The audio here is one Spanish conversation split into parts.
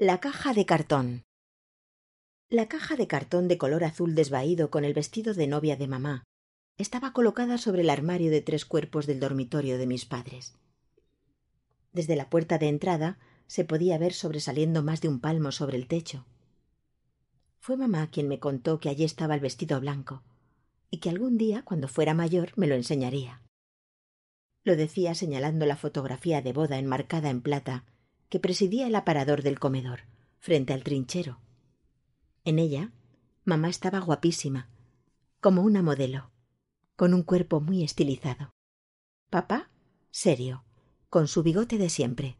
La caja de cartón. La caja de cartón de color azul desvaído con el vestido de novia de mamá estaba colocada sobre el armario de tres cuerpos del dormitorio de mis padres. Desde la puerta de entrada se podía ver sobresaliendo más de un palmo sobre el techo. Fue mamá quien me contó que allí estaba el vestido blanco y que algún día, cuando fuera mayor, me lo enseñaría. Lo decía señalando la fotografía de boda enmarcada en plata que presidía el aparador del comedor, frente al trinchero. En ella, mamá estaba guapísima, como una modelo, con un cuerpo muy estilizado. Papá, serio, con su bigote de siempre.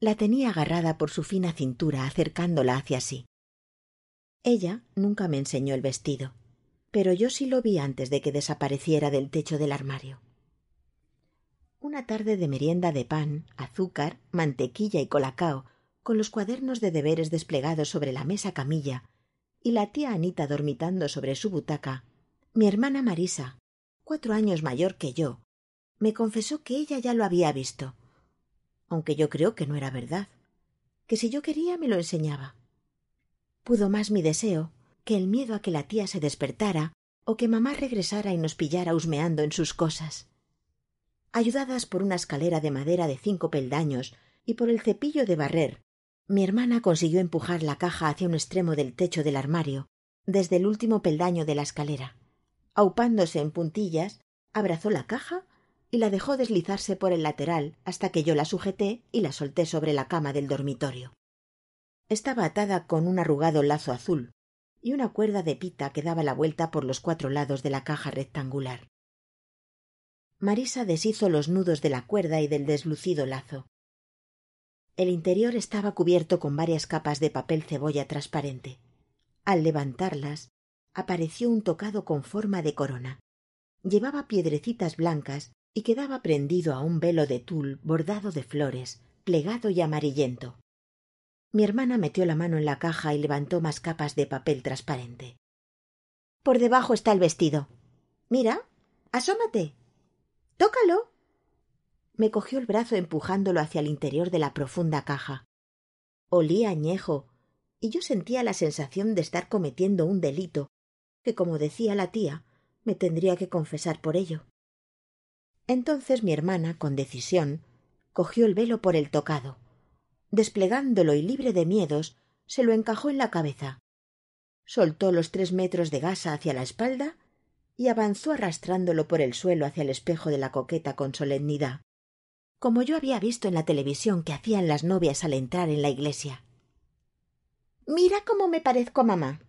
La tenía agarrada por su fina cintura, acercándola hacia sí. Ella nunca me enseñó el vestido, pero yo sí lo vi antes de que desapareciera del techo del armario. Una tarde de merienda de pan, azúcar, mantequilla y colacao, con los cuadernos de deberes desplegados sobre la mesa camilla, y la tía Anita dormitando sobre su butaca, mi hermana Marisa, cuatro años mayor que yo, me confesó que ella ya lo había visto, aunque yo creo que no era verdad, que si yo quería me lo enseñaba. Pudo más mi deseo que el miedo a que la tía se despertara o que mamá regresara y nos pillara husmeando en sus cosas. Ayudadas por una escalera de madera de cinco peldaños y por el cepillo de barrer, mi hermana consiguió empujar la caja hacia un extremo del techo del armario, desde el último peldaño de la escalera. Aupándose en puntillas, abrazó la caja y la dejó deslizarse por el lateral hasta que yo la sujeté y la solté sobre la cama del dormitorio. Estaba atada con un arrugado lazo azul y una cuerda de pita que daba la vuelta por los cuatro lados de la caja rectangular. Marisa deshizo los nudos de la cuerda y del deslucido lazo. El interior estaba cubierto con varias capas de papel cebolla transparente. Al levantarlas, apareció un tocado con forma de corona. Llevaba piedrecitas blancas y quedaba prendido a un velo de tul bordado de flores, plegado y amarillento. Mi hermana metió la mano en la caja y levantó más capas de papel transparente. Por debajo está el vestido. Mira, asómate. Tócalo. Me cogió el brazo empujándolo hacia el interior de la profunda caja. Olía añejo, y yo sentía la sensación de estar cometiendo un delito, que, como decía la tía, me tendría que confesar por ello. Entonces mi hermana, con decisión, cogió el velo por el tocado. Desplegándolo y libre de miedos, se lo encajó en la cabeza. Soltó los tres metros de gasa hacia la espalda y avanzó arrastrándolo por el suelo hacia el espejo de la coqueta con solemnidad, como yo había visto en la televisión que hacían las novias al entrar en la iglesia. Mira cómo me parezco mamá,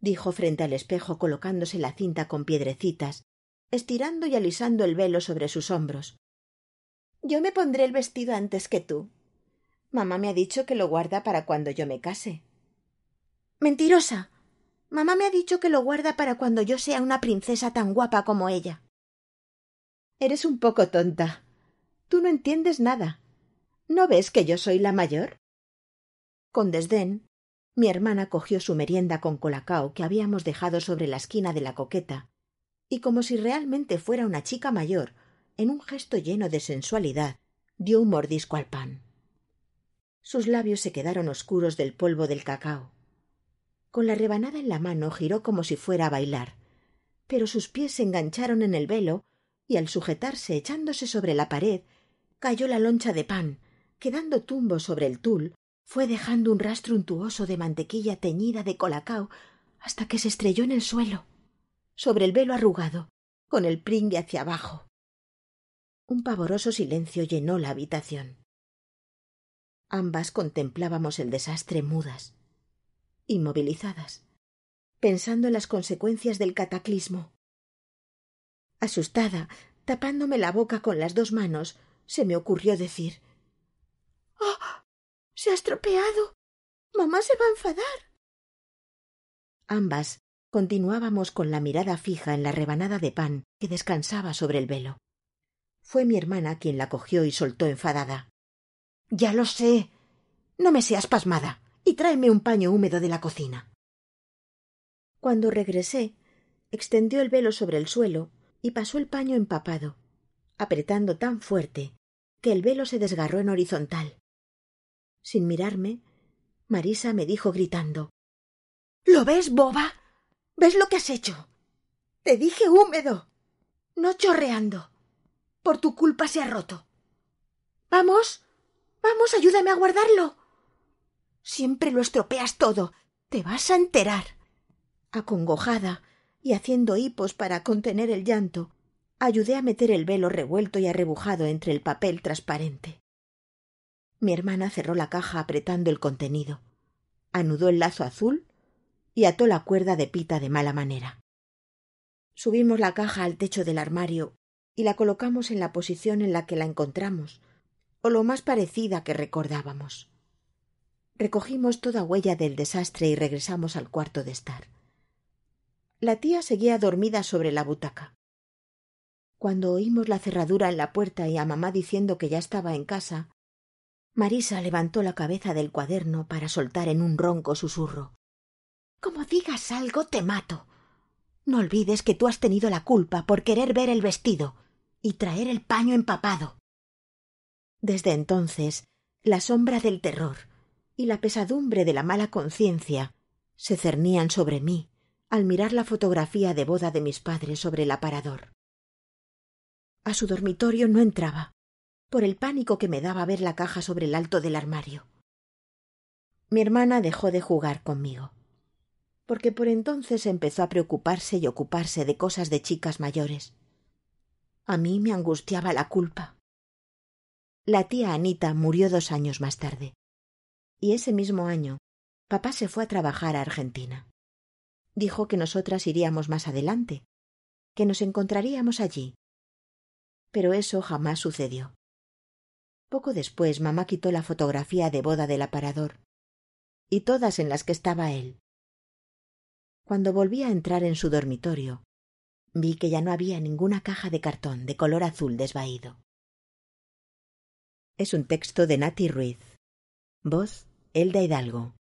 dijo frente al espejo colocándose la cinta con piedrecitas, estirando y alisando el velo sobre sus hombros. Yo me pondré el vestido antes que tú. Mamá me ha dicho que lo guarda para cuando yo me case. Mentirosa. Mamá me ha dicho que lo guarda para cuando yo sea una princesa tan guapa como ella. Eres un poco tonta. Tú no entiendes nada. ¿No ves que yo soy la mayor? Con desdén, mi hermana cogió su merienda con colacao que habíamos dejado sobre la esquina de la coqueta, y como si realmente fuera una chica mayor, en un gesto lleno de sensualidad, dio un mordisco al pan. Sus labios se quedaron oscuros del polvo del cacao con la rebanada en la mano giró como si fuera a bailar, pero sus pies se engancharon en el velo y al sujetarse echándose sobre la pared cayó la loncha de pan, quedando tumbo sobre el tul, fue dejando un rastro untuoso de mantequilla teñida de colacao hasta que se estrelló en el suelo, sobre el velo arrugado, con el pringue hacia abajo. Un pavoroso silencio llenó la habitación. Ambas contemplábamos el desastre mudas inmovilizadas, pensando en las consecuencias del cataclismo. Asustada, tapándome la boca con las dos manos, se me ocurrió decir ¡Oh! Se ha estropeado. Mamá se va a enfadar. Ambas continuábamos con la mirada fija en la rebanada de pan que descansaba sobre el velo. Fue mi hermana quien la cogió y soltó enfadada. Ya lo sé. No me seas pasmada y tráeme un paño húmedo de la cocina. Cuando regresé, extendió el velo sobre el suelo y pasó el paño empapado, apretando tan fuerte que el velo se desgarró en horizontal. Sin mirarme, Marisa me dijo gritando ¿Lo ves, boba? ¿Ves lo que has hecho? Te dije húmedo, no chorreando. Por tu culpa se ha roto. Vamos, vamos, ayúdame a guardarlo. Siempre lo estropeas todo. Te vas a enterar. Acongojada y haciendo hipos para contener el llanto, ayudé a meter el velo revuelto y arrebujado entre el papel transparente. Mi hermana cerró la caja apretando el contenido, anudó el lazo azul y ató la cuerda de pita de mala manera. Subimos la caja al techo del armario y la colocamos en la posición en la que la encontramos, o lo más parecida que recordábamos. Recogimos toda huella del desastre y regresamos al cuarto de estar. La tía seguía dormida sobre la butaca. Cuando oímos la cerradura en la puerta y a mamá diciendo que ya estaba en casa, Marisa levantó la cabeza del cuaderno para soltar en un ronco susurro. Como digas algo, te mato. No olvides que tú has tenido la culpa por querer ver el vestido y traer el paño empapado. Desde entonces, la sombra del terror y la pesadumbre de la mala conciencia se cernían sobre mí al mirar la fotografía de boda de mis padres sobre el aparador. A su dormitorio no entraba, por el pánico que me daba ver la caja sobre el alto del armario. Mi hermana dejó de jugar conmigo, porque por entonces empezó a preocuparse y ocuparse de cosas de chicas mayores. A mí me angustiaba la culpa. La tía Anita murió dos años más tarde, y ese mismo año papá se fue a trabajar a Argentina dijo que nosotras iríamos más adelante, que nos encontraríamos allí. Pero eso jamás sucedió. Poco después mamá quitó la fotografía de boda del aparador, y todas en las que estaba él. Cuando volví a entrar en su dormitorio, vi que ya no había ninguna caja de cartón de color azul desvaído. Es un texto de Nati Ruiz. Voz Elda Hidalgo.